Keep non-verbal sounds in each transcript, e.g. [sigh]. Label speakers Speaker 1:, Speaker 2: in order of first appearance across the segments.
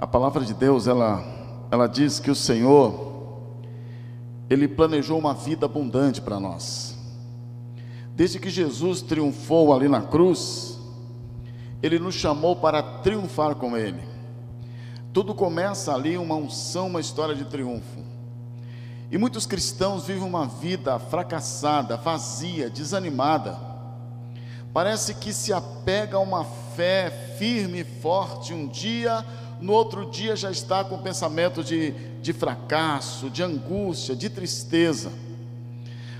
Speaker 1: A palavra de Deus, ela, ela diz que o Senhor, Ele planejou uma vida abundante para nós. Desde que Jesus triunfou ali na cruz, Ele nos chamou para triunfar com Ele. Tudo começa ali, uma unção, uma história de triunfo. E muitos cristãos vivem uma vida fracassada, vazia, desanimada. Parece que se apega a uma fé firme e forte um dia, no outro dia já está com pensamento de, de fracasso, de angústia, de tristeza.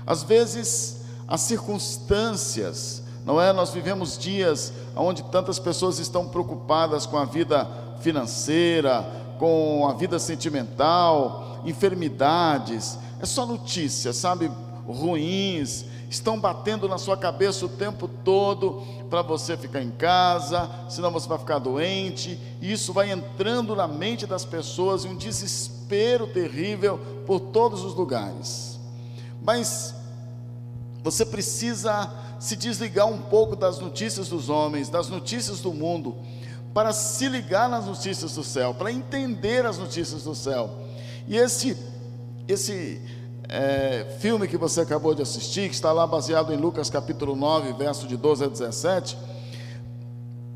Speaker 1: Às vezes, as circunstâncias, não é? Nós vivemos dias onde tantas pessoas estão preocupadas com a vida financeira, com a vida sentimental, enfermidades, é só notícias, sabe, ruins, estão batendo na sua cabeça o tempo todo para você ficar em casa, senão você vai ficar doente, e isso vai entrando na mente das pessoas e um desespero terrível por todos os lugares. Mas você precisa se desligar um pouco das notícias dos homens, das notícias do mundo para se ligar nas notícias do céu, para entender as notícias do céu. E esse, esse é, filme que você acabou de assistir, que está lá baseado em Lucas capítulo 9, verso de 12 a 17,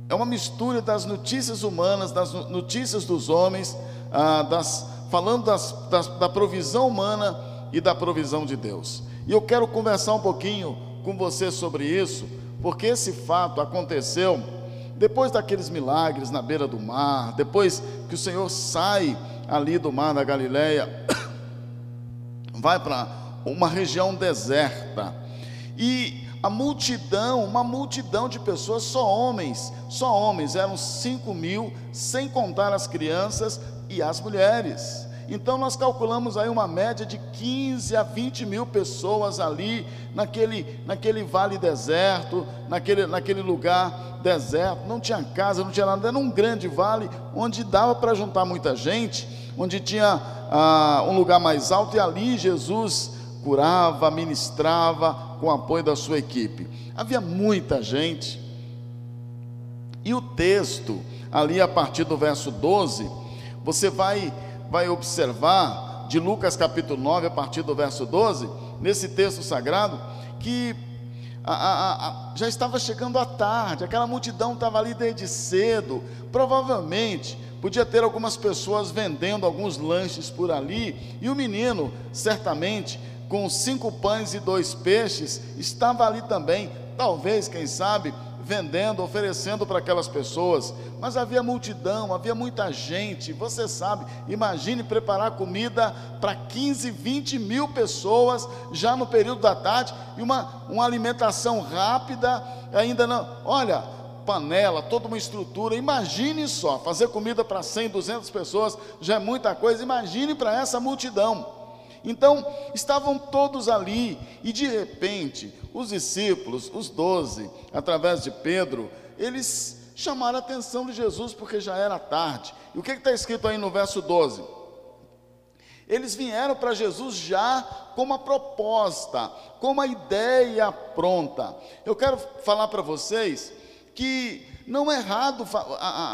Speaker 1: é uma mistura das notícias humanas, das notícias dos homens, ah, das, falando das, das, da provisão humana e da provisão de Deus. E eu quero conversar um pouquinho com você sobre isso, porque esse fato aconteceu depois daqueles milagres na beira do mar, depois que o Senhor sai ali do mar da Galileia, [coughs] vai para uma região deserta. E a multidão, uma multidão de pessoas, só homens, só homens, eram cinco mil, sem contar as crianças e as mulheres. Então nós calculamos aí uma média de 15 a 20 mil pessoas ali, naquele, naquele vale deserto, naquele, naquele lugar deserto, não tinha casa, não tinha nada, era um grande vale onde dava para juntar muita gente, onde tinha ah, um lugar mais alto, e ali Jesus curava, ministrava com o apoio da sua equipe. Havia muita gente, e o texto, ali a partir do verso 12, você vai vai observar de Lucas capítulo 9, a partir do verso 12, nesse texto sagrado, que a, a, a, já estava chegando a tarde, aquela multidão estava ali desde cedo, provavelmente podia ter algumas pessoas vendendo alguns lanches por ali, e o menino, certamente, com cinco pães e dois peixes, estava ali também, talvez, quem sabe, vendendo, oferecendo para aquelas pessoas, mas havia multidão, havia muita gente, você sabe, imagine preparar comida para 15, 20 mil pessoas já no período da tarde e uma, uma alimentação rápida, ainda não, olha, panela, toda uma estrutura, imagine só, fazer comida para 100, 200 pessoas já é muita coisa, imagine para essa multidão. Então, estavam todos ali, e de repente, os discípulos, os doze, através de Pedro, eles chamaram a atenção de Jesus porque já era tarde. E o que está escrito aí no verso 12? Eles vieram para Jesus já com uma proposta, com uma ideia pronta. Eu quero falar para vocês que não é errado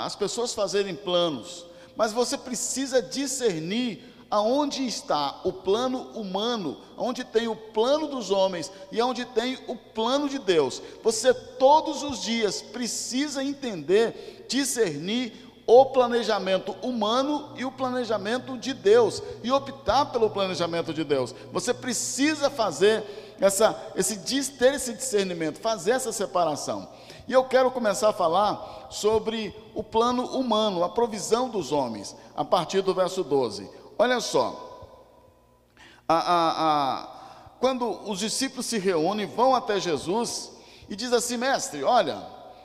Speaker 1: as pessoas fazerem planos, mas você precisa discernir aonde está o plano humano, onde tem o plano dos homens e onde tem o plano de Deus. Você todos os dias precisa entender, discernir o planejamento humano e o planejamento de Deus e optar pelo planejamento de Deus. Você precisa fazer essa, esse ter esse discernimento, fazer essa separação. E eu quero começar a falar sobre o plano humano, a provisão dos homens, a partir do verso 12. Olha só, a, a, a, quando os discípulos se reúnem, vão até Jesus e diz assim, mestre, olha,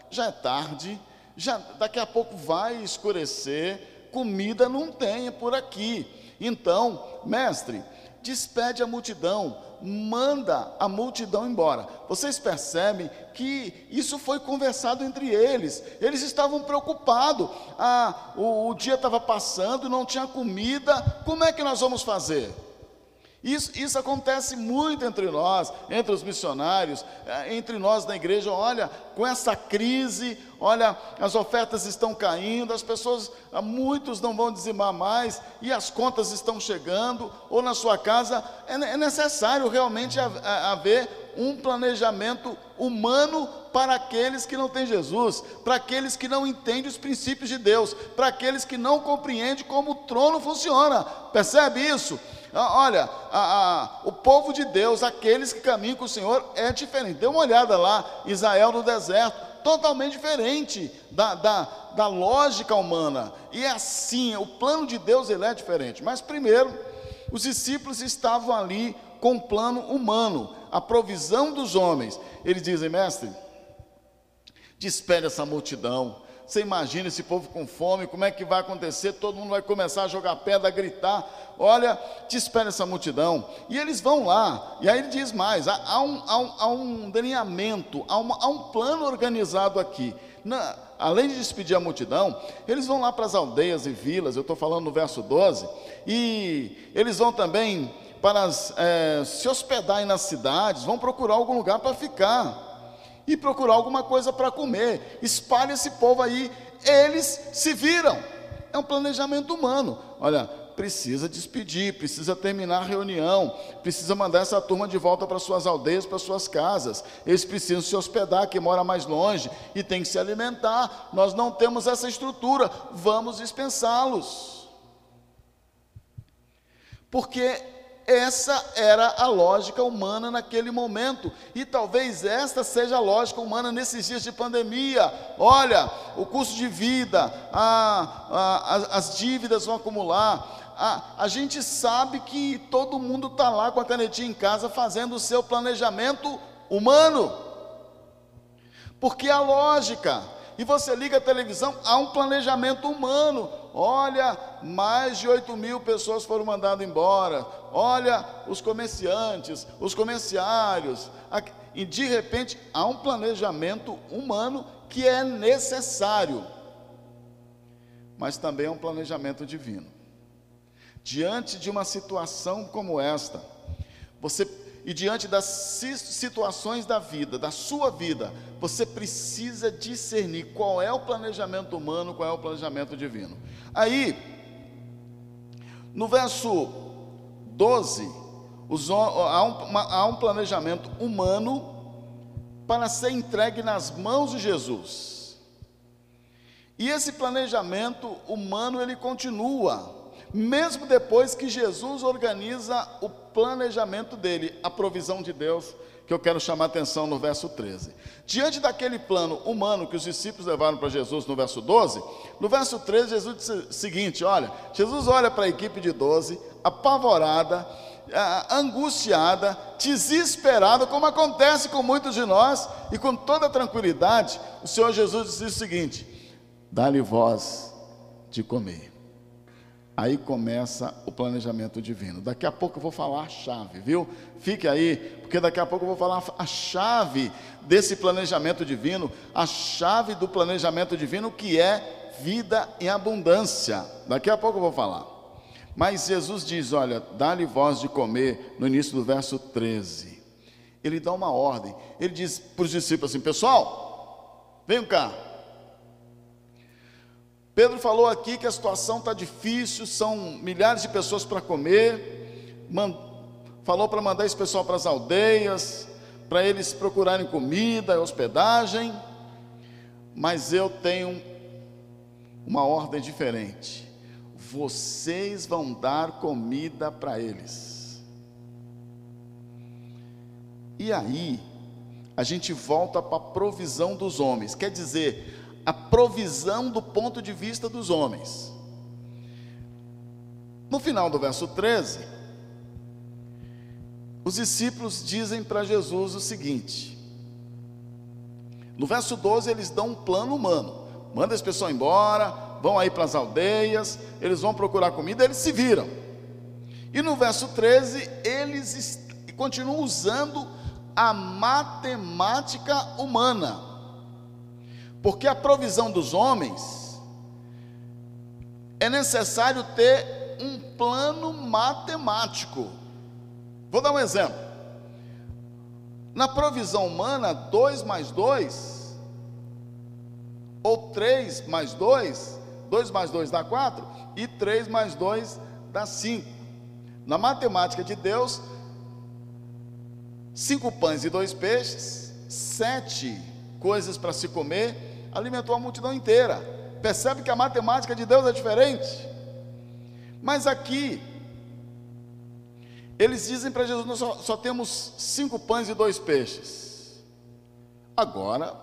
Speaker 1: já é tarde, já daqui a pouco vai escurecer, comida não tem por aqui. Então, mestre, despede a multidão, manda a multidão embora. Vocês percebem que isso foi conversado entre eles. Eles estavam preocupados. Ah, o, o dia estava passando, não tinha comida. Como é que nós vamos fazer? Isso, isso acontece muito entre nós, entre os missionários, eh, entre nós na igreja. Olha, com essa crise, olha, as ofertas estão caindo, as pessoas, ah, muitos não vão dizimar mais, e as contas estão chegando, ou na sua casa, é, é necessário realmente haver um planejamento humano para aqueles que não têm Jesus, para aqueles que não entendem os princípios de Deus, para aqueles que não compreendem como o trono funciona. Percebe isso? Ah, olha, a, a, o povo de Deus, aqueles que caminham com o Senhor, é diferente. Dê uma olhada lá, Israel no deserto, totalmente diferente da, da, da lógica humana. E é assim, o plano de Deus ele é diferente. Mas primeiro, os discípulos estavam ali com um plano humano, a provisão dos homens. Eles dizem, mestre, despede essa multidão, você imagina esse povo com fome, como é que vai acontecer? Todo mundo vai começar a jogar pedra, a gritar. Olha, te espera essa multidão. E eles vão lá. E aí ele diz mais: há, há, um, há, um, há um, delineamento, há, uma, há, um plano organizado aqui. Na, além de despedir a multidão, eles vão lá para as aldeias e vilas. Eu estou falando no verso 12. E eles vão também para as, é, se hospedarem nas cidades, vão procurar algum lugar para ficar e procurar alguma coisa para comer. Espalhe esse povo aí, eles se viram. É um planejamento humano. Olha, precisa despedir, precisa terminar a reunião, precisa mandar essa turma de volta para suas aldeias, para suas casas. Eles precisam se hospedar, quem mora mais longe e tem que se alimentar. Nós não temos essa estrutura, vamos dispensá-los. Porque essa era a lógica humana naquele momento, e talvez esta seja a lógica humana nesses dias de pandemia. Olha, o custo de vida, a, a, as dívidas vão acumular. A, a gente sabe que todo mundo está lá com a canetinha em casa fazendo o seu planejamento humano, porque a lógica, e você liga a televisão, há um planejamento humano. Olha, mais de 8 mil pessoas foram mandadas embora. Olha, os comerciantes, os comerciários. E de repente há um planejamento humano que é necessário, mas também é um planejamento divino. Diante de uma situação como esta, você e diante das situações da vida, da sua vida, você precisa discernir qual é o planejamento humano, qual é o planejamento divino. Aí, no verso 12, os, há, um, há um planejamento humano para ser entregue nas mãos de Jesus. E esse planejamento humano ele continua mesmo depois que Jesus organiza o planejamento dele, a provisão de Deus, que eu quero chamar a atenção no verso 13. Diante daquele plano humano que os discípulos levaram para Jesus no verso 12, no verso 13 Jesus disse o seguinte: olha, Jesus olha para a equipe de 12, apavorada, angustiada, desesperada, como acontece com muitos de nós, e com toda tranquilidade, o Senhor Jesus disse o seguinte: dá-lhe voz de comer. Aí começa o planejamento divino. Daqui a pouco eu vou falar a chave, viu? Fique aí, porque daqui a pouco eu vou falar a chave desse planejamento divino, a chave do planejamento divino que é vida em abundância. Daqui a pouco eu vou falar. Mas Jesus diz: Olha, dá-lhe voz de comer, no início do verso 13. Ele dá uma ordem. Ele diz para os discípulos assim: Pessoal, venham cá, Pedro falou aqui que a situação está difícil, são milhares de pessoas para comer, falou para mandar esse pessoal para as aldeias, para eles procurarem comida, hospedagem, mas eu tenho uma ordem diferente. Vocês vão dar comida para eles. E aí, a gente volta para a provisão dos homens, quer dizer, a provisão do ponto de vista dos homens. No final do verso 13, os discípulos dizem para Jesus o seguinte: no verso 12, eles dão um plano humano, manda esse pessoal embora, vão aí para as aldeias, eles vão procurar comida, eles se viram. E no verso 13, eles continuam usando a matemática humana porque a provisão dos homens é necessário ter um plano matemático. Vou dar um exemplo. Na provisão humana, 2 mais 2, ou 3 mais 2, 2 mais 2 dá 4, e 3 mais 2 dá 5. Na matemática de Deus, cinco pães e dois peixes, sete coisas para se comer, alimentou a multidão inteira. Percebe que a matemática de Deus é diferente? Mas aqui, eles dizem para Jesus: nós só, só temos cinco pães e dois peixes. Agora,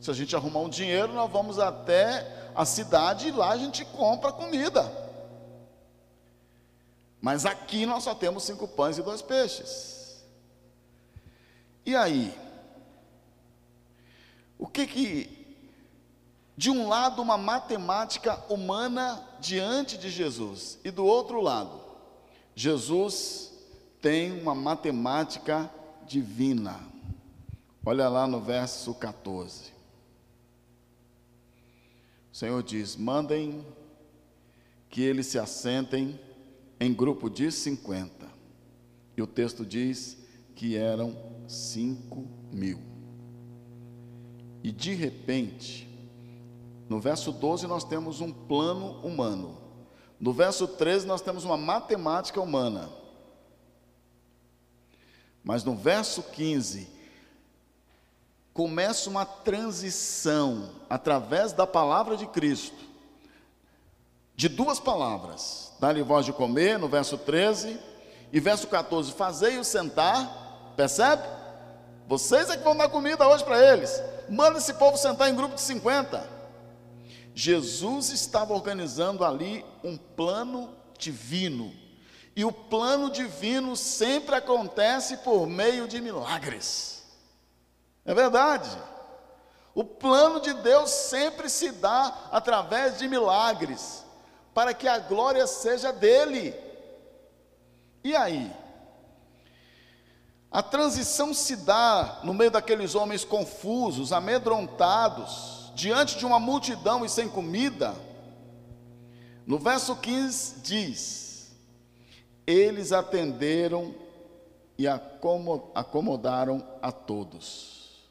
Speaker 1: se a gente arrumar um dinheiro, nós vamos até a cidade e lá a gente compra comida. Mas aqui nós só temos cinco pães e dois peixes. E aí? O que que. De um lado, uma matemática humana diante de Jesus, e do outro lado, Jesus tem uma matemática divina. Olha lá no verso 14. O Senhor diz: mandem que eles se assentem em grupo de 50. E o texto diz que eram 5 mil. E de repente, no verso 12 nós temos um plano humano. No verso 13 nós temos uma matemática humana. Mas no verso 15 começa uma transição através da palavra de Cristo de duas palavras. Dá-lhe voz de comer, no verso 13, e verso 14, fazei-o sentar, percebe? Vocês é que vão dar comida hoje para eles. Manda esse povo sentar em grupo de 50. Jesus estava organizando ali um plano divino. E o plano divino sempre acontece por meio de milagres. É verdade. O plano de Deus sempre se dá através de milagres para que a glória seja dele. E aí? A transição se dá no meio daqueles homens confusos, amedrontados, diante de uma multidão e sem comida. No verso 15 diz: Eles atenderam e acomodaram a todos.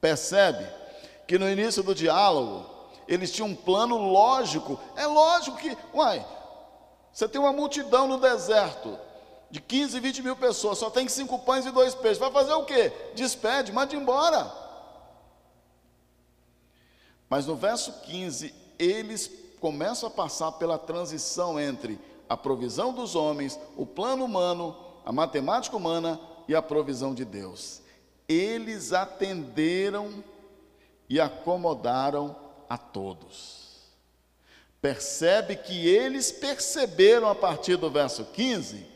Speaker 1: Percebe que no início do diálogo, eles tinham um plano lógico. É lógico que, uai, você tem uma multidão no deserto de 15, 20 mil pessoas, só tem cinco pães e dois peixes. Vai fazer o quê? Despede, manda embora. Mas no verso 15, eles começam a passar pela transição entre a provisão dos homens, o plano humano, a matemática humana e a provisão de Deus. Eles atenderam e acomodaram a todos. Percebe que eles perceberam a partir do verso 15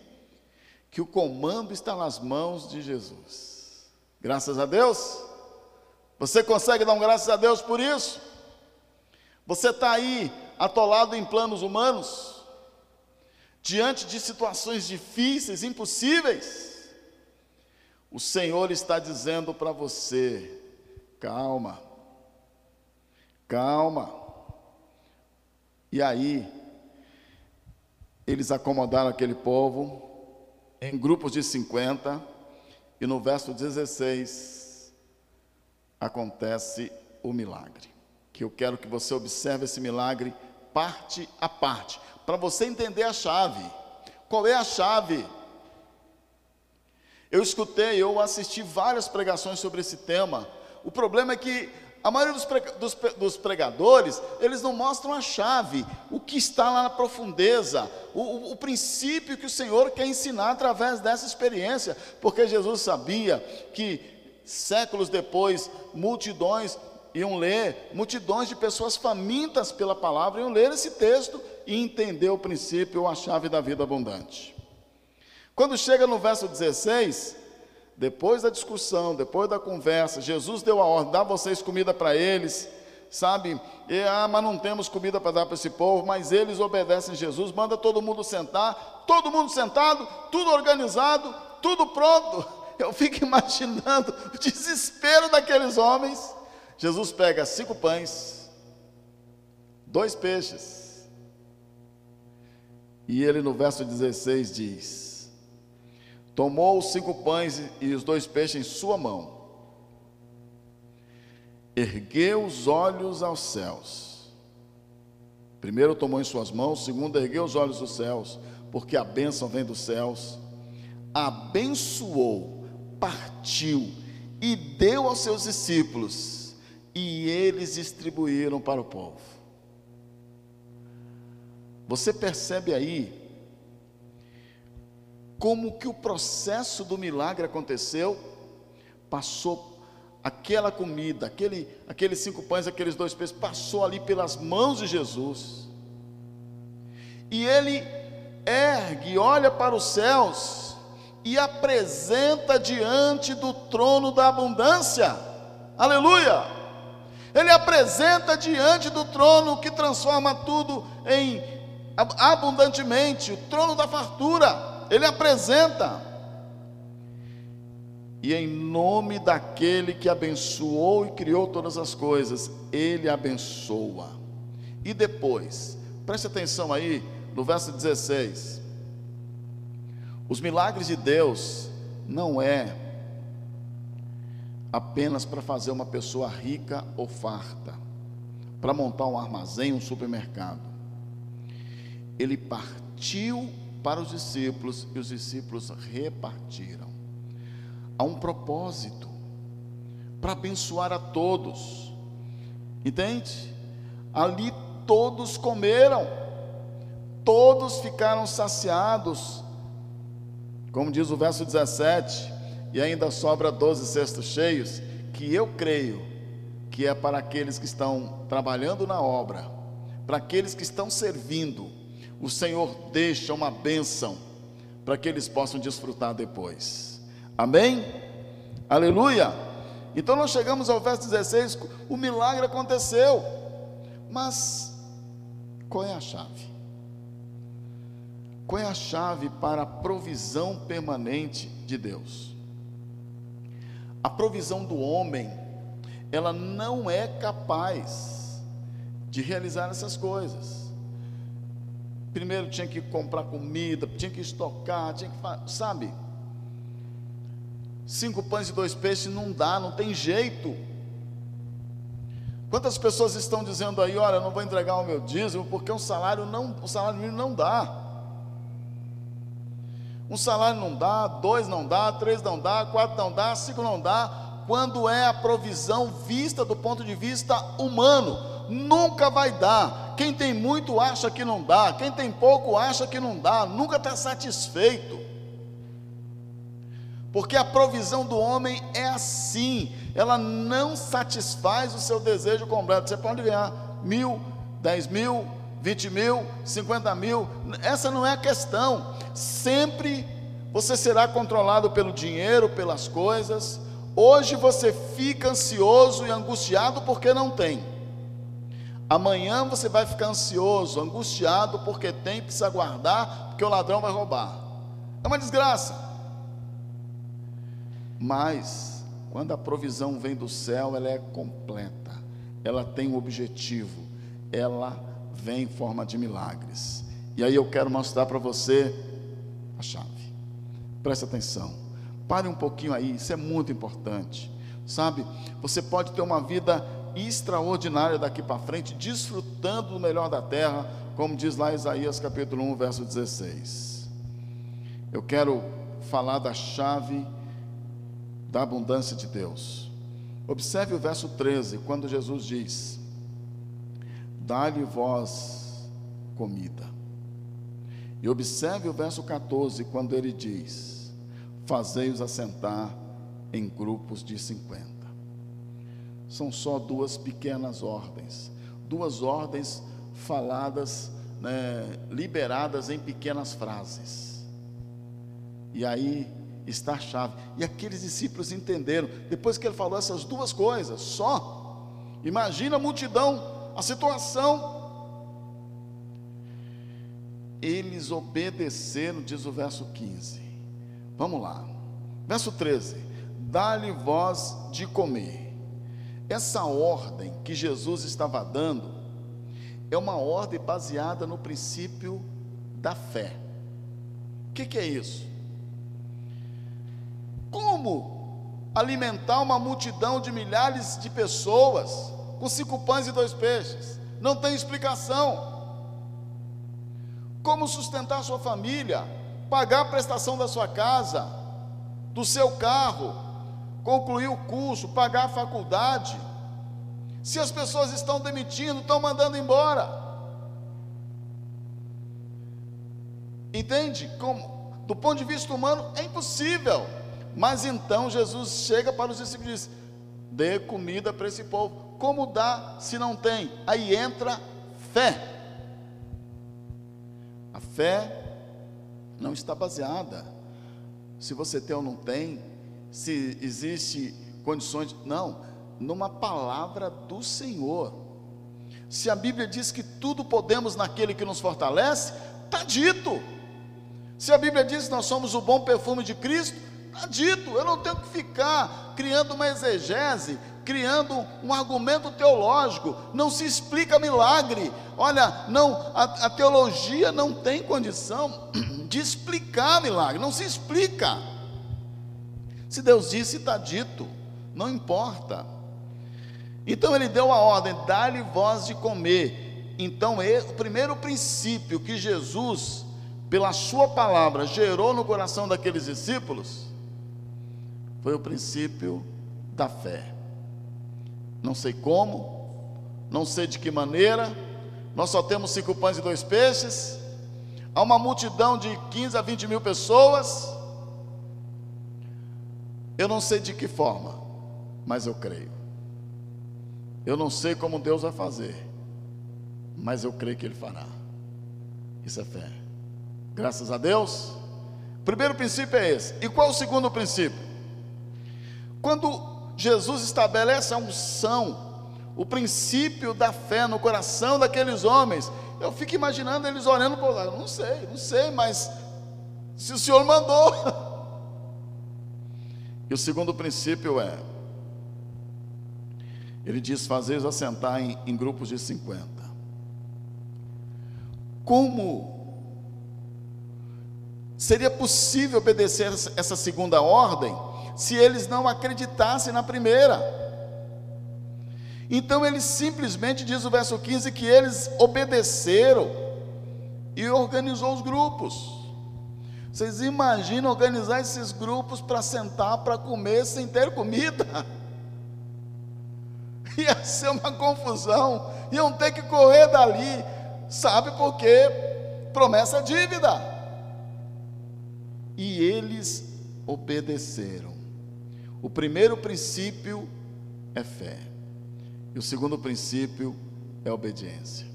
Speaker 1: que o comando está nas mãos de Jesus. Graças a Deus. Você consegue dar um graças a Deus por isso? Você está aí atolado em planos humanos, diante de situações difíceis, impossíveis. O Senhor está dizendo para você: calma, Calma. E aí, eles acomodaram aquele povo em grupos de 50, e no verso 16 acontece o milagre. Que eu quero que você observe esse milagre parte a parte, para você entender a chave. Qual é a chave? Eu escutei, eu assisti várias pregações sobre esse tema. O problema é que a maioria dos, dos, pregadores, eles não mostram a chave, o que está lá na profundeza, o, o, o princípio que o Senhor quer ensinar através dessa experiência, porque Jesus sabia que séculos depois, multidões iam ler, multidões de pessoas famintas pela palavra iam ler esse texto e entender o princípio a chave da vida abundante. Quando chega no verso 16, depois da discussão, depois da conversa, Jesus deu a ordem: dá vocês comida para eles, sabe? E, ah, mas não temos comida para dar para esse povo, mas eles obedecem Jesus, manda todo mundo sentar, todo mundo sentado, tudo organizado, tudo pronto. [laughs] Eu fico imaginando o desespero daqueles homens. Jesus pega cinco pães, dois peixes, e ele no verso 16 diz: tomou os cinco pães e os dois peixes em sua mão, ergueu os olhos aos céus. Primeiro tomou em suas mãos, segundo ergueu os olhos aos céus, porque a bênção vem dos céus. Abençoou, partiu e deu aos seus discípulos, e eles distribuíram para o povo. Você percebe aí como que o processo do milagre aconteceu? Passou aquela comida, aquele, aqueles cinco pães, aqueles dois peixes, passou ali pelas mãos de Jesus. E ele ergue, olha para os céus e apresenta diante do trono da abundância. Aleluia! Ele apresenta diante do trono que transforma tudo em abundantemente, o trono da fartura, ele apresenta. E em nome daquele que abençoou e criou todas as coisas, ele abençoa. E depois, preste atenção aí no verso 16. Os milagres de Deus não é apenas para fazer uma pessoa rica ou farta, para montar um armazém, um supermercado ele partiu para os discípulos e os discípulos repartiram. Há um propósito para abençoar a todos, entende? Ali todos comeram, todos ficaram saciados, como diz o verso 17, e ainda sobra 12 cestos cheios, que eu creio que é para aqueles que estão trabalhando na obra, para aqueles que estão servindo, o Senhor deixa uma bênção para que eles possam desfrutar depois. Amém? Aleluia! Então nós chegamos ao verso 16, o milagre aconteceu, mas qual é a chave? Qual é a chave para a provisão permanente de Deus? A provisão do homem, ela não é capaz de realizar essas coisas primeiro tinha que comprar comida, tinha que estocar, tinha que, sabe? Cinco pães e dois peixes não dá, não tem jeito. Quantas pessoas estão dizendo aí, olha, não vou entregar o meu dízimo porque o salário não, o salário mínimo não dá. Um salário não dá, dois não dá, três não dá, quatro não dá, cinco não dá. Quando é a provisão vista do ponto de vista humano, nunca vai dar. Quem tem muito acha que não dá, quem tem pouco acha que não dá, nunca está satisfeito. Porque a provisão do homem é assim, ela não satisfaz o seu desejo completo. Você pode ganhar mil, dez mil, vinte mil, cinquenta mil, essa não é a questão. Sempre você será controlado pelo dinheiro, pelas coisas. Hoje você fica ansioso e angustiado porque não tem. Amanhã você vai ficar ansioso, angustiado, porque tem, precisa guardar, porque o ladrão vai roubar. É uma desgraça. Mas, quando a provisão vem do céu, ela é completa, ela tem um objetivo, ela vem em forma de milagres. E aí eu quero mostrar para você a chave. Preste atenção. Pare um pouquinho aí, isso é muito importante. Sabe, você pode ter uma vida extraordinária daqui para frente, desfrutando do melhor da terra, como diz lá Isaías capítulo 1, verso 16. Eu quero falar da chave da abundância de Deus. Observe o verso 13, quando Jesus diz: Dá-lhe vós comida. E observe o verso 14, quando ele diz: Fazei-os assentar em grupos de 50 são só duas pequenas ordens, duas ordens faladas, né, liberadas em pequenas frases. E aí está a chave. E aqueles discípulos entenderam, depois que ele falou essas duas coisas, só, imagina a multidão, a situação. Eles obedeceram, diz o verso 15. Vamos lá. Verso 13: Dá-lhe voz de comer. Essa ordem que Jesus estava dando é uma ordem baseada no princípio da fé. O que, que é isso? Como alimentar uma multidão de milhares de pessoas com cinco pães e dois peixes? Não tem explicação. Como sustentar sua família, pagar a prestação da sua casa, do seu carro, concluir o curso, pagar a faculdade? Se as pessoas estão demitindo, estão mandando embora. Entende? Como, do ponto de vista humano, é impossível. Mas então Jesus chega para os discípulos e diz: dê comida para esse povo. Como dá se não tem? Aí entra fé. A fé não está baseada se você tem ou não tem, se existe condições, não, numa palavra do Senhor. Se a Bíblia diz que tudo podemos naquele que nos fortalece, está dito. Se a Bíblia diz que nós somos o bom perfume de Cristo, está dito. Eu não tenho que ficar criando uma exegese, criando um argumento teológico. Não se explica milagre. Olha, não, a, a teologia não tem condição [clears throat] de explicar milagre. Não se explica. Se Deus disse, está dito. Não importa. Então ele deu a ordem: dá-lhe voz de comer. Então, o primeiro princípio que Jesus pela Sua palavra, gerou no coração daqueles discípulos, foi o princípio da fé. Não sei como, não sei de que maneira, nós só temos cinco pães e dois peixes, há uma multidão de 15 a 20 mil pessoas, eu não sei de que forma, mas eu creio. Eu não sei como Deus vai fazer, mas eu creio que Ele fará. Isso é fé. Graças a Deus. Primeiro princípio é esse. E qual é o segundo princípio? Quando Jesus estabelece a unção, o princípio da fé no coração daqueles homens, eu fico imaginando eles olhando para o lado, não sei, não sei, mas se o Senhor mandou. [laughs] E o segundo princípio é, ele diz: fazer assentar em, em grupos de 50. Como Seria possível obedecer essa segunda ordem se eles não acreditassem na primeira. Então ele simplesmente diz o verso 15 que eles obedeceram e organizou os grupos. Vocês imaginam organizar esses grupos para sentar para comer sem ter comida? [laughs] Ia ser uma confusão, iam ter que correr dali, sabe por quê? Promessa dívida e eles obedeceram. O primeiro princípio é fé, e o segundo princípio é obediência.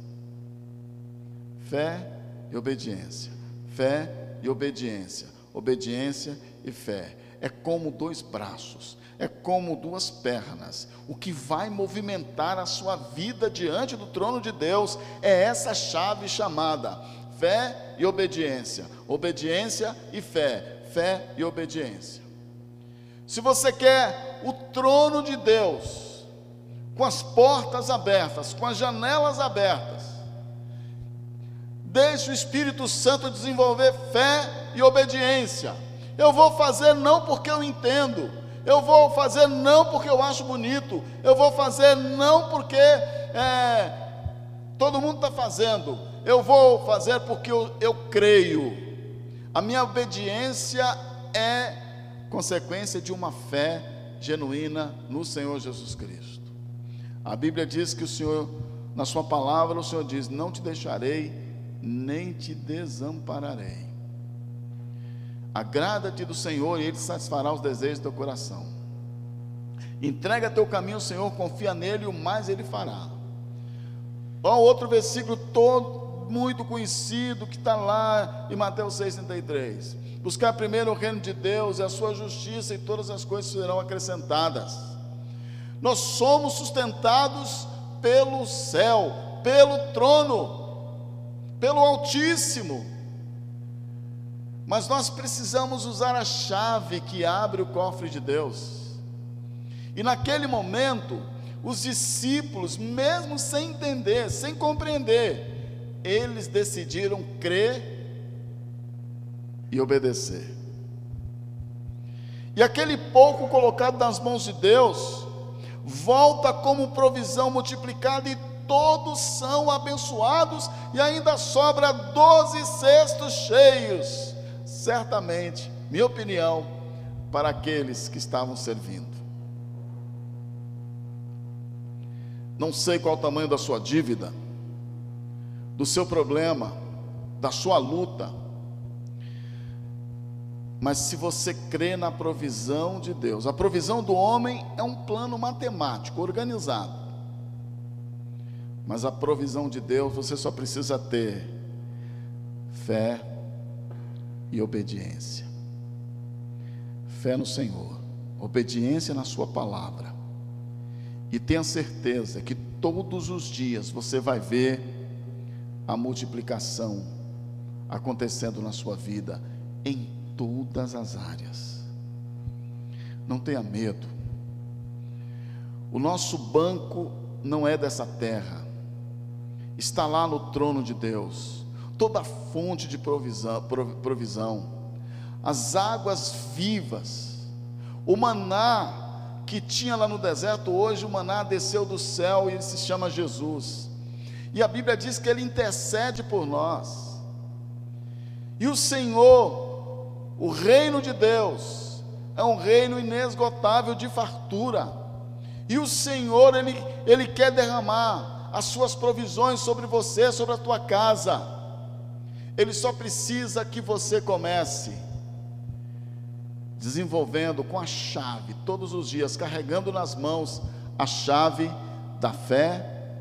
Speaker 1: Fé e obediência, fé e obediência, obediência e fé. É como dois braços, é como duas pernas. O que vai movimentar a sua vida diante do trono de Deus é essa chave chamada fé e obediência, obediência e fé, fé e obediência. Se você quer o trono de Deus, com as portas abertas, com as janelas abertas, deixe o Espírito Santo desenvolver fé e obediência. Eu vou fazer não porque eu entendo, eu vou fazer não porque eu acho bonito, eu vou fazer não porque é, todo mundo está fazendo, eu vou fazer porque eu, eu creio. A minha obediência é consequência de uma fé genuína no Senhor Jesus Cristo. A Bíblia diz que o Senhor, na Sua palavra, o Senhor diz: Não te deixarei, nem te desampararei. Agrada-te do Senhor e Ele satisfará os desejos do teu coração. Entrega teu caminho ao Senhor, confia nele e o mais Ele fará. Olha outro versículo todo muito conhecido que está lá em Mateus 6,33. Buscar primeiro o reino de Deus e a sua justiça, e todas as coisas serão acrescentadas. Nós somos sustentados pelo céu, pelo trono, pelo Altíssimo. Mas nós precisamos usar a chave que abre o cofre de Deus. E naquele momento, os discípulos, mesmo sem entender, sem compreender, eles decidiram crer e obedecer. E aquele pouco colocado nas mãos de Deus, volta como provisão multiplicada e todos são abençoados e ainda sobra doze cestos cheios. Certamente, minha opinião, para aqueles que estavam servindo. Não sei qual o tamanho da sua dívida, do seu problema, da sua luta, mas se você crê na provisão de Deus, a provisão do homem é um plano matemático, organizado. Mas a provisão de Deus, você só precisa ter fé e obediência. Fé no Senhor, obediência na Sua palavra. E tenha certeza que todos os dias você vai ver a multiplicação acontecendo na sua vida em todas as áreas. Não tenha medo. O nosso banco não é dessa terra, está lá no trono de Deus. Toda fonte de provisão, provisão, as águas vivas, o maná que tinha lá no deserto, hoje o maná desceu do céu e ele se chama Jesus. E a Bíblia diz que ele intercede por nós. E o Senhor, o reino de Deus, é um reino inesgotável de fartura. E o Senhor, ele, ele quer derramar as suas provisões sobre você, sobre a tua casa. Ele só precisa que você comece desenvolvendo com a chave, todos os dias, carregando nas mãos a chave da fé,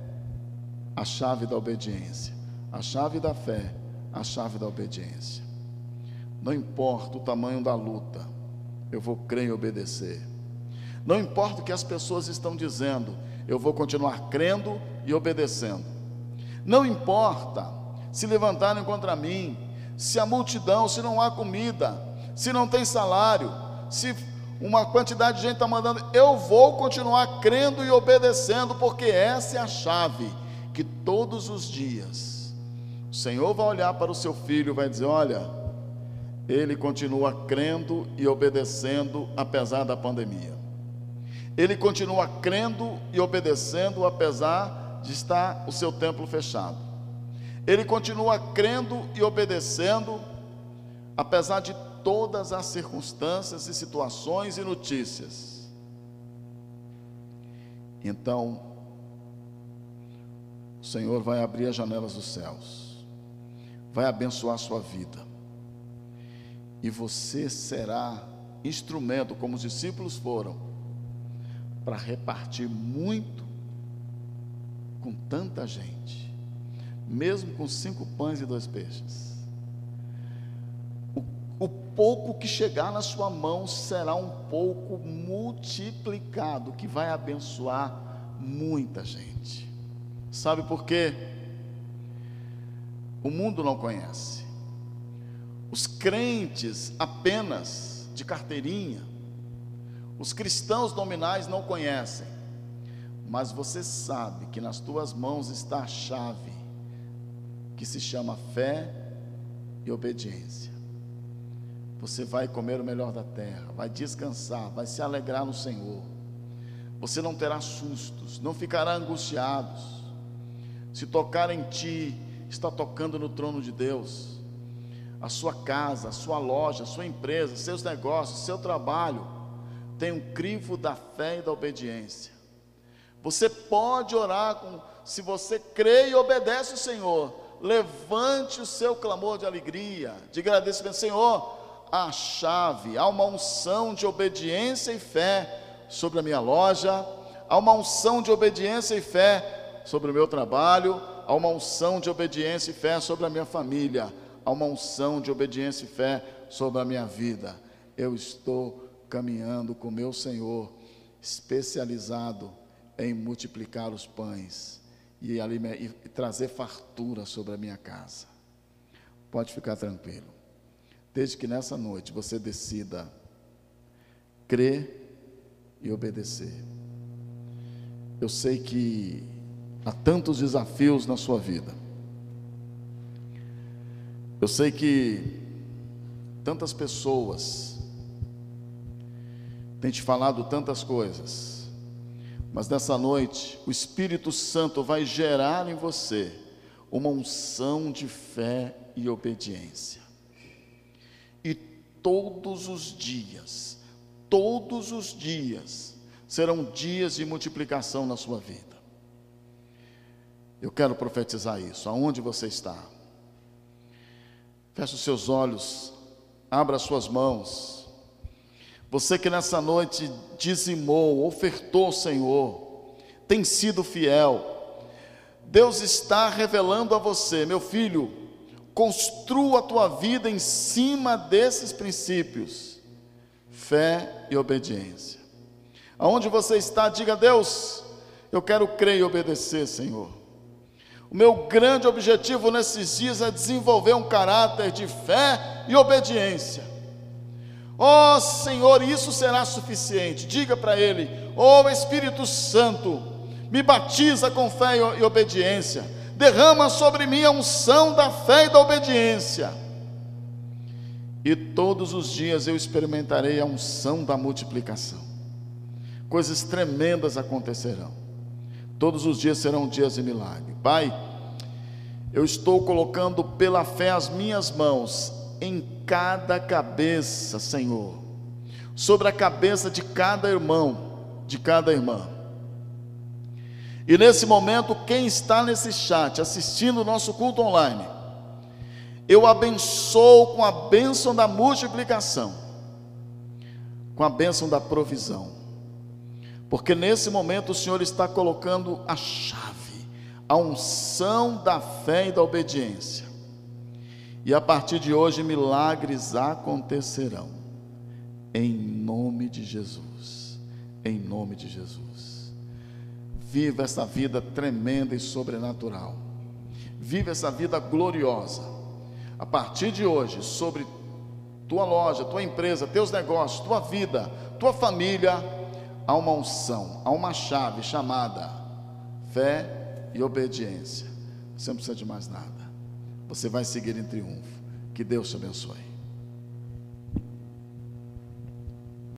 Speaker 1: a chave da obediência, a chave da fé, a chave da obediência. Não importa o tamanho da luta, eu vou crer e obedecer. Não importa o que as pessoas estão dizendo, eu vou continuar crendo e obedecendo. Não importa se levantarem contra mim, se a multidão, se não há comida, se não tem salário, se uma quantidade de gente está mandando, eu vou continuar crendo e obedecendo, porque essa é a chave que todos os dias o Senhor vai olhar para o seu filho e vai dizer: Olha, ele continua crendo e obedecendo apesar da pandemia. Ele continua crendo e obedecendo apesar de estar o seu templo fechado. Ele continua crendo e obedecendo apesar de todas as circunstâncias e situações e notícias. Então, o Senhor vai abrir as janelas dos céus, vai abençoar a sua vida, e você será instrumento, como os discípulos foram, para repartir muito com tanta gente, mesmo com cinco pães e dois peixes o pouco que chegar na sua mão será um pouco multiplicado, que vai abençoar muita gente. Sabe por quê? O mundo não conhece. Os crentes apenas de carteirinha, os cristãos nominais não conhecem. Mas você sabe que nas tuas mãos está a chave que se chama fé e obediência. Você vai comer o melhor da terra, vai descansar, vai se alegrar no Senhor. Você não terá sustos, não ficará angustiados. Se tocar em ti, está tocando no trono de Deus. A sua casa, a sua loja, a sua empresa, seus negócios, seu trabalho, tem um crivo da fé e da obediência. Você pode orar com, se você crê e obedece o Senhor, levante o seu clamor de alegria, de agradecimento, Senhor a chave, há uma unção de obediência e fé sobre a minha loja, há uma unção de obediência e fé sobre o meu trabalho, há uma unção de obediência e fé sobre a minha família, há uma unção de obediência e fé sobre a minha vida. Eu estou caminhando com meu Senhor, especializado em multiplicar os pães e, e trazer fartura sobre a minha casa. Pode ficar tranquilo desde que nessa noite você decida crer e obedecer. Eu sei que há tantos desafios na sua vida. Eu sei que tantas pessoas tem te falado tantas coisas, mas nessa noite o Espírito Santo vai gerar em você uma unção de fé e obediência. E todos os dias, todos os dias, serão dias de multiplicação na sua vida. Eu quero profetizar isso, aonde você está. Feche os seus olhos, abra as suas mãos. Você que nessa noite dizimou, ofertou ao Senhor, tem sido fiel. Deus está revelando a você, meu filho, construa a tua vida em cima desses princípios: fé e obediência. Aonde você está, diga a Deus, eu quero crer e obedecer, Senhor. O meu grande objetivo nesses dias é desenvolver um caráter de fé e obediência. Ó oh, Senhor, isso será suficiente. Diga para Ele: Ó oh, Espírito Santo, me batiza com fé e obediência. Derrama sobre mim a unção da fé e da obediência. E todos os dias eu experimentarei a unção da multiplicação. Coisas tremendas acontecerão. Todos os dias serão dias de milagre. Pai, eu estou colocando pela fé as minhas mãos em cada cabeça, Senhor, sobre a cabeça de cada irmão, de cada irmã. E nesse momento, quem está nesse chat assistindo o nosso culto online, eu abençoo com a bênção da multiplicação, com a bênção da provisão porque nesse momento o Senhor está colocando a chave, a unção da fé e da obediência. E a partir de hoje milagres acontecerão. Em nome de Jesus. Em nome de Jesus. Viva essa vida tremenda e sobrenatural. Viva essa vida gloriosa. A partir de hoje, sobre tua loja, tua empresa, teus negócios, tua vida, tua família, há uma unção, há uma chave chamada fé e obediência. Você não precisa de mais nada. Você vai seguir em triunfo. Que Deus te abençoe.